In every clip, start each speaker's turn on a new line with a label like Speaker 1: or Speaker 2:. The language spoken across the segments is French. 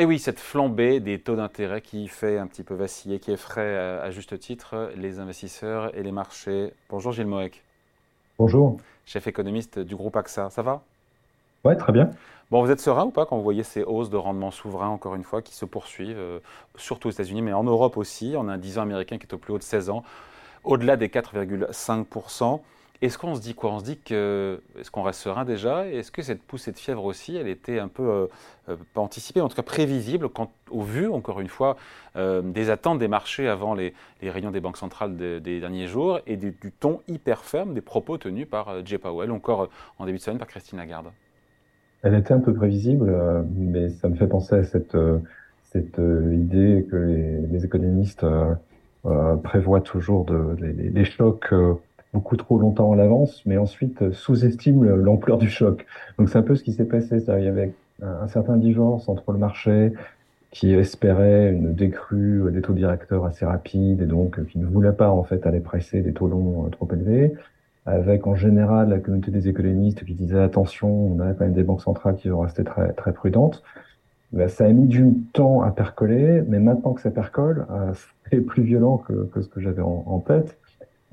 Speaker 1: Et oui, cette flambée des taux d'intérêt qui fait un petit peu vaciller, qui effraie à, juste titre les investisseurs et les marchés. Bonjour Gilles Moek.
Speaker 2: Bonjour.
Speaker 1: Chef économiste du groupe AXA, ça va?
Speaker 2: Ouais, très bien.
Speaker 1: Bon, vous êtes serein ou pas quand vous voyez ces hausses de rendement souverain, encore une fois, qui se poursuivent, euh, surtout aux États-Unis, mais en Europe aussi On a un 10 ans américain qui est au plus haut de 16 ans, au-delà des 4,5%. Est-ce qu'on se dit quoi? On se dit que est-ce qu'on reste serein déjà? Est-ce que cette poussée de fièvre aussi, elle était un peu euh, euh, pas anticipée, en tout cas prévisible, au vu encore une fois euh, des attentes des marchés avant les, réunions des banques centrales des derniers jours et du, ton hyper ferme des propos tenus par Jay Powell, encore en début de semaine par Christine Lagarde?
Speaker 2: Elle était un peu prévisible, mais ça me fait penser à cette cette idée que les, économistes prévoient toujours de, les chocs beaucoup trop longtemps à l'avance, mais ensuite euh, sous-estime l'ampleur du choc. Donc c'est un peu ce qui s'est passé. Il y avait un, certain divorce entre le marché qui espérait une décrue euh, des taux directeurs assez rapide et donc euh, qui ne voulait pas en fait aller presser des taux longs trop élevés, avec en général la communauté des économistes qui disait attention, on a quand même des banques centrales qui vont rester très très prudentes. Ben, ça a mis du temps à percoler, mais maintenant que ça percole, c'est plus violent que, ce que j'avais en, tête.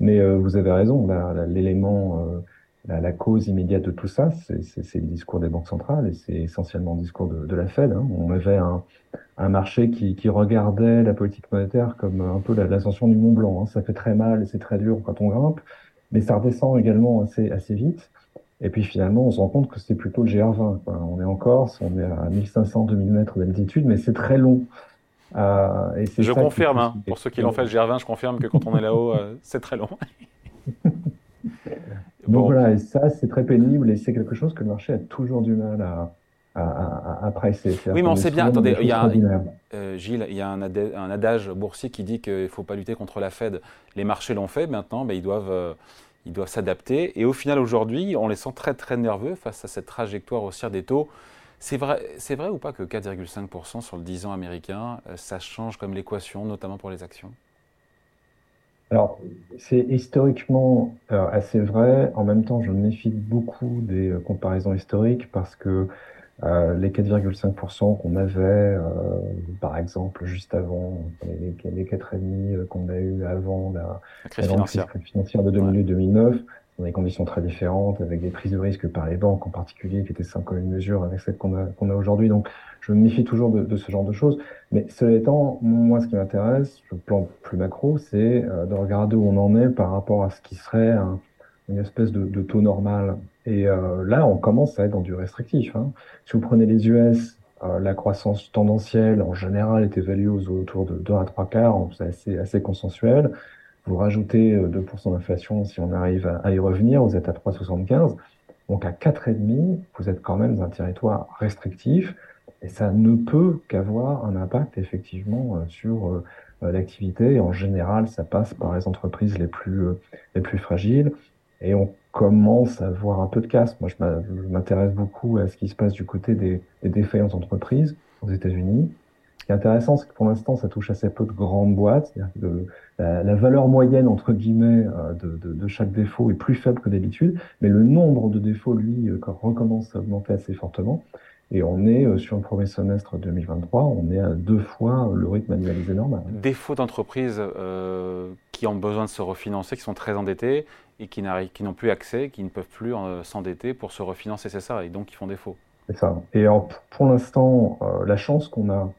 Speaker 2: Mais euh, vous avez raison, l'élément, euh, la, la, cause immédiate de tout ça, c'est le discours des banques centrales et c'est essentiellement le discours de, de la Fed. Hein. On avait un, un marché qui, qui, regardait la politique monétaire comme un peu l'ascension du Mont Blanc. Hein. Ça fait très mal et c'est très dur quand on grimpe, mais ça redescend également assez, assez vite. Et puis finalement, on se rend compte que c'est plutôt le GR20. Quoi. On est en Corse, on est à 1500-2000 mètres d'altitude, mais c'est très long.
Speaker 1: Euh, je confirme, hein. pour ceux qui l'ont fait le GR20, je confirme que quand on est là-haut, euh, c'est très long.
Speaker 2: bon. voilà, et ça, c'est très pénible et c'est quelque chose que le marché a toujours du mal à, à, presser.
Speaker 1: Oui, mais on sait bien, attendez, il y a euh, Gilles, il y a un, adage boursier qui dit qu'il ne faut pas lutter contre la Fed. Les marchés l'ont fait, maintenant, ben, ils doivent. ils doivent s'adapter. Et au final, aujourd'hui, on les sent très très nerveux face à cette trajectoire haussière des taux c'est vrai, vrai ou pas que 4,5% sur le 10 ans américain, euh, ça change comme l'équation, notamment pour les actions?
Speaker 2: Alors, c'est historiquement euh, assez vrai. En même temps, je me méfie beaucoup des euh, comparaisons historiques parce que les 4,5% qu'on avait, par exemple, juste avant, les, les 4,5% qu'on a eu avant la,
Speaker 1: crise financière.
Speaker 2: de 2008-2009, dans des conditions très différentes, avec des prises de risque par les banques en particulier, qui étaient sans commune mesure avec celles qu'on a, qu'on a aujourd'hui. Donc, je me méfie toujours de, de, ce genre de choses. Mais cela étant, moi, ce qui m'intéresse, le plan plus macro, c'est euh, de regarder où on en est par rapport à ce qui serait une espèce de, de, taux normal. Et euh, là, on commence à être dans du restrictif. Hein. Si vous prenez les US, euh, la croissance tendancielle, en général, est évaluée aux, autour de 2 à 3 quarts, c'est assez, assez consensuel. Vous rajoutez 2% euh, d'inflation si on arrive à, y revenir, vous êtes à 3,75. Donc à 4,5, vous êtes quand même dans un territoire restrictif et ça ne peut qu'avoir un impact effectivement euh, sur euh, l'activité. En général, ça passe par les entreprises les plus, les plus fragiles et on commence à voir un peu de casse. Moi, je m'intéresse beaucoup à ce qui se passe du côté des, des défaillances entreprises aux États-Unis. Ce qui est intéressant, c'est que pour l'instant, ça touche assez peu de grandes boîtes. La, valeur moyenne, entre guillemets, euh, de, de, de, chaque défaut est plus faible que d'habitude, mais le nombre de défauts, lui, euh, recommence à augmenter assez fortement. Et on est euh, sur le premier semestre 2023, on est à deux fois le rythme annualisé normal.
Speaker 1: Défauts d'entreprises euh, qui ont besoin de se refinancer, qui sont très endettées et qui n'ont plus accès, qui ne peuvent plus s'endetter pour se refinancer, c'est ça, et donc qui font défaut.
Speaker 2: C'est ça. Et pour l'instant, la chance qu'on a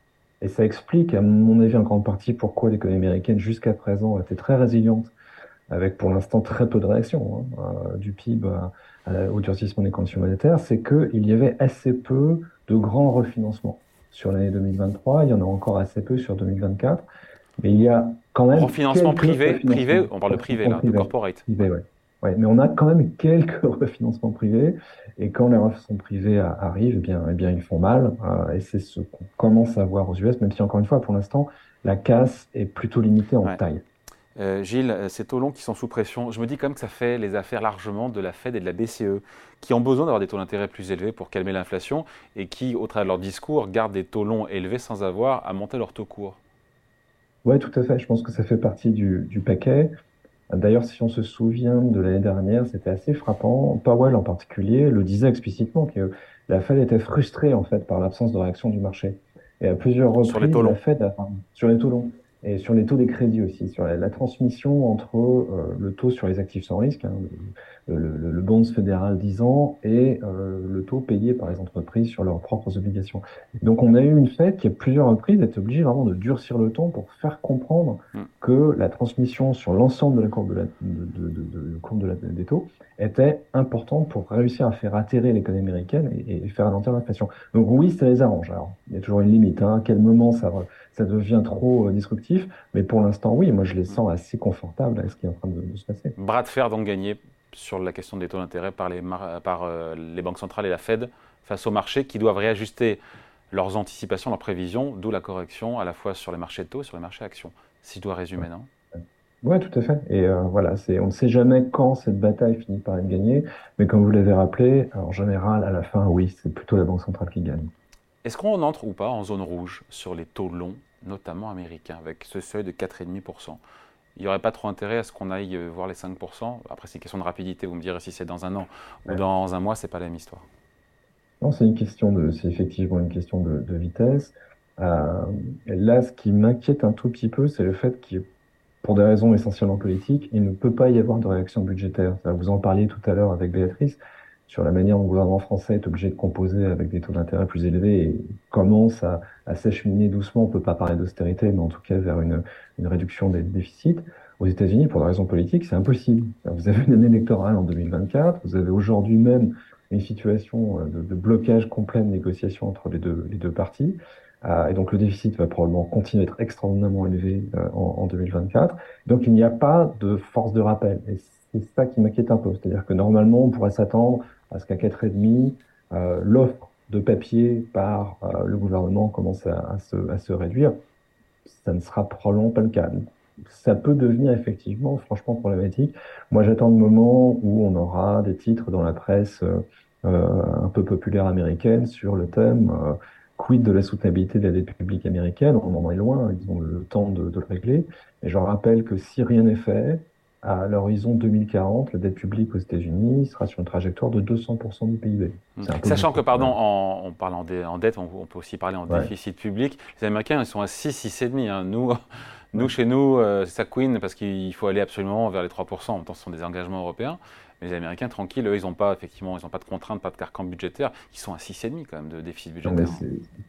Speaker 2: et ça explique, à mon avis, en grande partie, pourquoi l'économie américaine, jusqu'à présent, a été très résiliente, avec pour l'instant très peu de réactions hein, euh, du PIB au durcissement des conditions monétaires, c'est qu'il y avait assez peu de grands refinancements. Sur l'année 2023, il y en a encore assez peu sur 2024, mais il y a quand même...
Speaker 1: Refinancement privé, privé, on parle de privé là, de corporate.
Speaker 2: Privé, ouais. Ouais, mais on a quand même quelques refinancements privés, et quand les refinancements privés arrivent, eh bien, eh bien, ils font mal, euh, et c'est ce qu'on commence à voir aux US, même si encore une fois, pour l'instant, la casse est plutôt limitée en taille.
Speaker 1: Euh, Gilles, euh, ces taux longs qui sont sous pression, je me dis quand même que ça fait les affaires largement de la Fed et de la BCE, qui ont besoin d'avoir des taux d'intérêt plus élevés pour calmer l'inflation, et qui, au travers de leur discours, gardent des taux longs élevés sans avoir à monter leur taux court.
Speaker 2: Oui, tout à fait. Je pense que ça fait partie du, du paquet. D'ailleurs, si on se souvient de l'année dernière, c'était assez frappant. Powell en particulier le disait explicitement que la Fed était frustrée en fait par l'absence de réaction du marché. Et à plusieurs reprises, sur les taux longs. sur les taux longs et sur les taux des crédits aussi, sur la, transmission entre euh, le taux sur les actifs sans risque, hein, le, le, le, bonds fédéral 10 ans, et euh, le taux payé par les entreprises sur leurs propres obligations. Donc on a eu une fête qui, à plusieurs reprises, est obligée vraiment de durcir le ton pour faire comprendre mm. que la transmission sur l'ensemble de la courbe, de la, de, de, de, courbe la, des taux était importante pour réussir à faire atterrir l'économie américaine et, et, faire ralentir l'inflation. Donc oui, ça les arrange. Alors, il y a toujours une limite. Hein, à quel moment ça, ça devient trop euh, Mais pour l'instant, oui, moi je les sens assez confortables avec ce qui est en train de, se passer.
Speaker 1: Bras de fer donc gagné sur la question des taux d'intérêt par, les, par euh, les banques centrales et la Fed face aux marchés qui doivent réajuster leurs anticipations, leurs prévisions, d'où la correction à la fois sur les marchés de taux et sur les marchés actions. Si je dois résumer, non?
Speaker 2: Oui, tout à fait. Et euh, voilà, on ne sait jamais quand cette bataille finit par être gagnée, mais comme vous l'avez rappelé, en général, à la fin, oui, c'est plutôt la Banque centrale qui gagne.
Speaker 1: Est-ce qu'on entre ou pas en zone rouge sur les taux longs, notamment américains, avec ce seuil de 4,5% il n'y aurait pas trop intérêt à ce qu'on aille euh, voir les 5%. Après, c'est une question de rapidité. Vous me direz si c'est dans un an ou dans un mois, c'est pas la même histoire.
Speaker 2: Non, c'est une question de, c'est effectivement une question de, vitesse. Euh, là, ce qui m'inquiète un tout petit peu, c'est le fait qu'il pour des raisons essentiellement politiques, il ne peut pas y avoir de réaction budgétaire. Vous en parliez tout à l'heure avec Béatrice sur la manière dont le gouvernement français est obligé de composer avec des taux d'intérêt plus élevés et commence à, à s'acheminer doucement, on peut pas parler d'austérité, mais en tout cas vers une, réduction des déficits. Aux États-Unis, pour des raisons politiques, c'est impossible. Vous avez une année électorale en 2024, vous avez aujourd'hui même une situation de, de, blocage complet de négociation entre les deux, les deux parties. Euh, et donc le déficit va probablement continuer à être extraordinairement élevé euh, en, 2024. Donc il n'y a pas de force de rappel. Et c'est ça qui m'inquiète un peu. C'est-à-dire que normalement, on pourrait s'attendre à ce qu'à 4,5, euh, l'offre de papier par euh, le gouvernement commence à, se, réduire. Ça ne sera probablement pas le cas. Ça peut devenir effectivement franchement problématique. Moi, j'attends le moment où on aura des titres dans la presse euh, un peu populaire américaine sur le thème quid de la soutenabilité de la dette publique américaine? On en est loin, ils ont le temps de, de le régler. Et je rappelle que si rien n'est fait, à l'horizon 2040, la dette publique aux États-Unis sera sur une trajectoire de 200% du PIB.
Speaker 1: Mmh. Sachant que, pardon, en, on parle en, dette, on, peut aussi parler en déficit public. Les Américains, ils sont à 6, 6,5. Hein. Nous, nous, chez nous, euh, ça queen parce qu'il faut aller absolument vers les 3%. En même temps, ce sont des engagements européens. Mais les Américains, tranquilles, eux, ils n'ont pas, effectivement, ils n'ont pas de contraintes, pas de carcan budgétaire. Ils sont à 6,5 quand même de déficit budgétaire.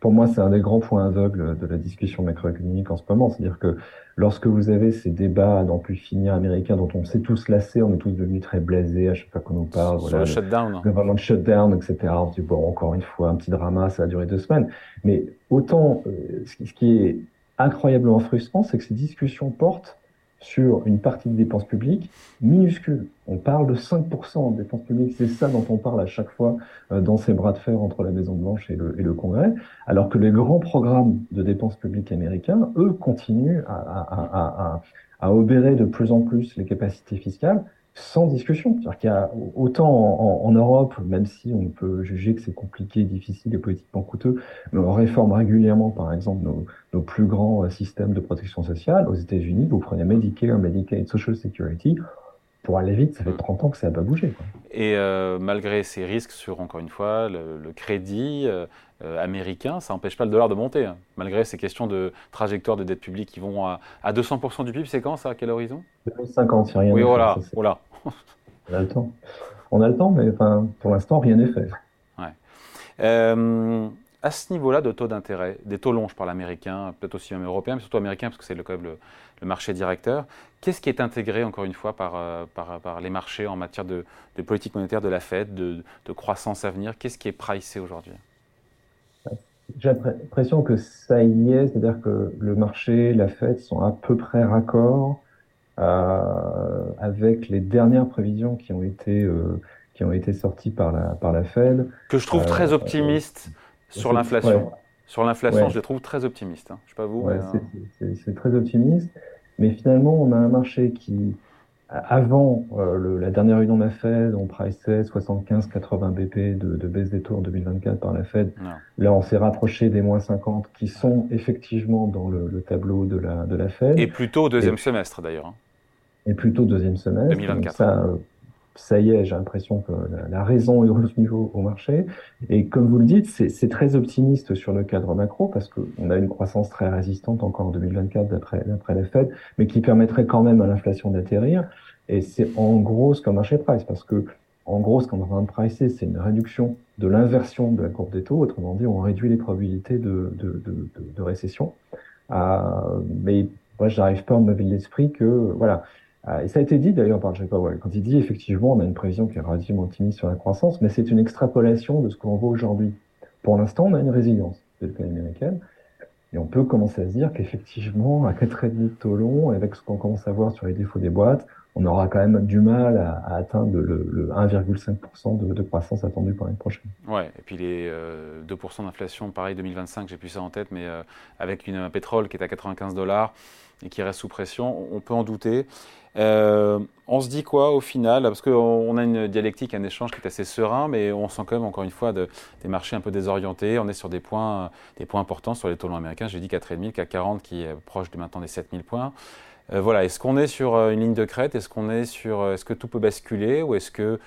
Speaker 2: pour moi, c'est un des grands points aveugles de la discussion macroéconomique en ce moment. C'est-à-dire que lorsque vous avez ces débats dans plus finir américains dont on s'est tous lassés, on est tous devenus très blasés à chaque fois qu'on nous parle.
Speaker 1: Sur voilà, le shutdown.
Speaker 2: Le le shutdown, etc. On se dit, bon, encore une fois, un petit drama, ça a duré deux semaines. Mais autant, euh, ce qui est incroyablement frustrant, c'est que ces discussions portent sur une partie de dépenses publiques minuscule. On parle de 5% de dépenses publiques, c'est ça dont on parle à chaque fois euh, dans ces bras de fer entre la Maison Blanche et le, et le, Congrès, alors que les grands programmes de dépenses publiques américains, eux, continuent à, à, à, à obérer de plus en plus les capacités fiscales sans discussion. C'est-à-dire qu'il y a autant en, en, Europe, même si on peut juger que c'est compliqué, difficile et politiquement coûteux, mais on réforme régulièrement, par exemple, nos, nos plus grands euh, systèmes de protection sociale. Aux États-Unis, vous prenez Medicare, Medicaid, Social Security. Pour aller vite, ça fait 30 ans que ça n'a pas bougé. Quoi.
Speaker 1: Et euh, malgré ces risques sur, encore une fois, le, le crédit euh, américain, ça n'empêche pas le dollar de monter. Hein. Malgré ces questions de trajectoire de dette publique qui vont à, à 200% du PIB, c'est quand ça? À quel horizon?
Speaker 2: 2050, il rien
Speaker 1: Oui, voilà, voilà.
Speaker 2: On a le temps. On a le temps, mais enfin, pour l'instant, rien n'est fait.
Speaker 1: Ouais. Euh, à ce niveau-là de taux d'intérêt, des taux longs, je parle américain, peut-être aussi même européen, mais surtout américain, parce que c'est le, quand même le, le, marché directeur, qu'est-ce qui est intégré, encore une fois, par, euh, par, par les marchés en matière de, de, politique monétaire de la Fed, de, de croissance à venir? Qu'est-ce qui est pricé aujourd'hui?
Speaker 2: J'ai l'impression que ça y est, c'est-à-dire que le marché, la Fed sont à peu près raccords euh, avec les dernières prévisions qui ont été, euh, qui ont été sorties par la, par la Fed.
Speaker 1: Que je trouve très optimiste sur l'inflation. Ouais. Sur l'inflation, ouais. je les trouve très optimistes. Hein. Je sais pas vous.
Speaker 2: Ouais, mais... C'est très optimiste. Mais finalement, on a un marché qui, avant euh, le, la dernière réunion de la Fed, on priceait 75-80 BP de, de, baisse des taux en 2024 par la Fed. Non. Là, on s'est rapproché des moins 50 qui sont effectivement dans le, le, tableau de la, de la Fed.
Speaker 1: Et plutôt au deuxième Et, semestre d'ailleurs. Hein
Speaker 2: et plutôt deuxième semestre.
Speaker 1: 2024.
Speaker 2: ça, ça y est, j'ai l'impression que la, raison est au, au marché. Et comme vous le dites, c'est très optimiste sur le cadre macro parce qu'on a une croissance très résistante encore en 2024 d'après les Fed, mais qui permettrait quand même à l'inflation d'atterrir. Et c'est en gros ce qu'un marché price parce que en gros, ce qu'on est en train de pricer, c'est une réduction de l'inversion de la courbe des taux. Autrement dit, on réduit les probabilités de, de, de, de récession. Euh, mais moi, je n'arrive pas à me lever l'esprit que, voilà, euh, et ça a été dit d'ailleurs par Jay Powell, quand il dit effectivement on a une prévision qui est relativement optimiste sur la croissance, mais c'est une extrapolation de ce qu'on voit aujourd'hui. Pour l'instant, on a une résilience de l'économie américaine, et on peut commencer à se dire qu'effectivement, à 4,5 de taux long, avec ce qu'on commence à voir sur les défauts des boîtes, on aura quand même du mal à, atteindre le, 1,5% de, croissance attendue pour l'année prochaine.
Speaker 1: Ouais, et puis les 2% euh, d'inflation, pareil 2025, j'ai plus ça en tête, mais euh, avec une, un pétrole qui est à 95 dollars et qui reste sous pression, on peut en douter. Euh, on se dit quoi au final? Parce qu'on a une dialectique, un échange qui est assez serein, mais on sent quand même encore une fois des marchés un peu désorientés. On est sur des points, des points importants sur les taux américains. J'ai dit 4,5, CAC 40 qui est proche de maintenant des 7000 points. Euh, voilà, est-ce qu'on est sur euh, une ligne de crête? Est-ce qu'on est sur, est-ce que tout peut basculer? Ou est-ce que,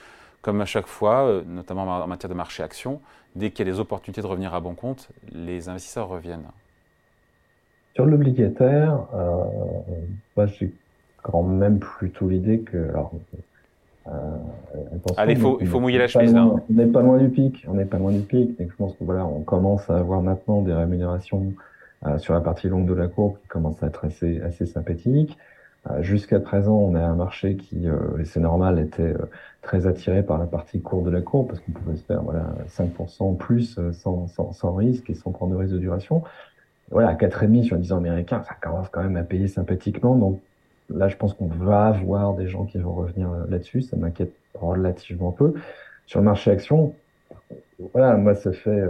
Speaker 1: comme à chaque fois, notamment en matière de marché action, dès qu'il y a des opportunités de revenir à bon compte, les investisseurs reviennent?
Speaker 2: Sur l'obligataire, moi, j'ai quand même plutôt l'idée que. Alors,
Speaker 1: euh, Allez, il faut, il faut mouiller la chemise.
Speaker 2: Hein. on n'est pas loin du pic. On n'est pas loin du pic. Et je pense que voilà, on commence à avoir maintenant des rémunérations euh, sur la partie longue de la courbe qui commencent à être assez, assez sympathiques. Euh, Jusqu'à présent, on a un marché qui, euh, et c'est normal, était euh, très attiré par la partie courte de la courbe parce qu'on pouvait se faire voilà 5% plus sans, sans, sans risque et sans prendre de risque de duration. Voilà, à 4,5 sur un 10 ans américain, ça commence quand même à payer sympathiquement. Donc Là, je pense qu'on va avoir des gens qui vont revenir euh, là-dessus. Ça m'inquiète relativement peu. Sur le marché action, voilà, moi, ça fait, euh,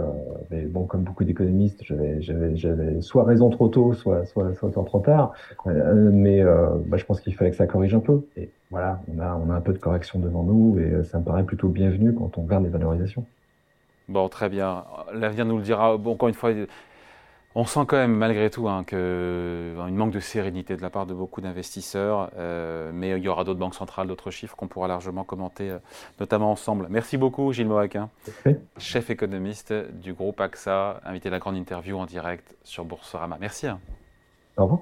Speaker 2: mais bon, comme beaucoup d'économistes, j'avais, soit raison trop tôt, soit, soit, soit trop tard. Euh, mais bah, je pense qu'il fallait que ça corrige un peu. Et voilà, on a, on a un peu de correction devant nous et ça me paraît plutôt bienvenu quand on regarde les valorisations.
Speaker 1: Bon, très bien. L'avenir nous le dira. Encore une fois, on sent quand même malgré tout hein, une manque de sérénité de la part de beaucoup d'investisseurs, euh, mais il y aura d'autres banques centrales, d'autres chiffres qu'on pourra largement commenter, euh, notamment ensemble. Merci beaucoup Gilles Moaquin, chef économiste du groupe AXA, invité à la grande interview en direct sur Boursorama. Merci. Hein.
Speaker 2: Au revoir.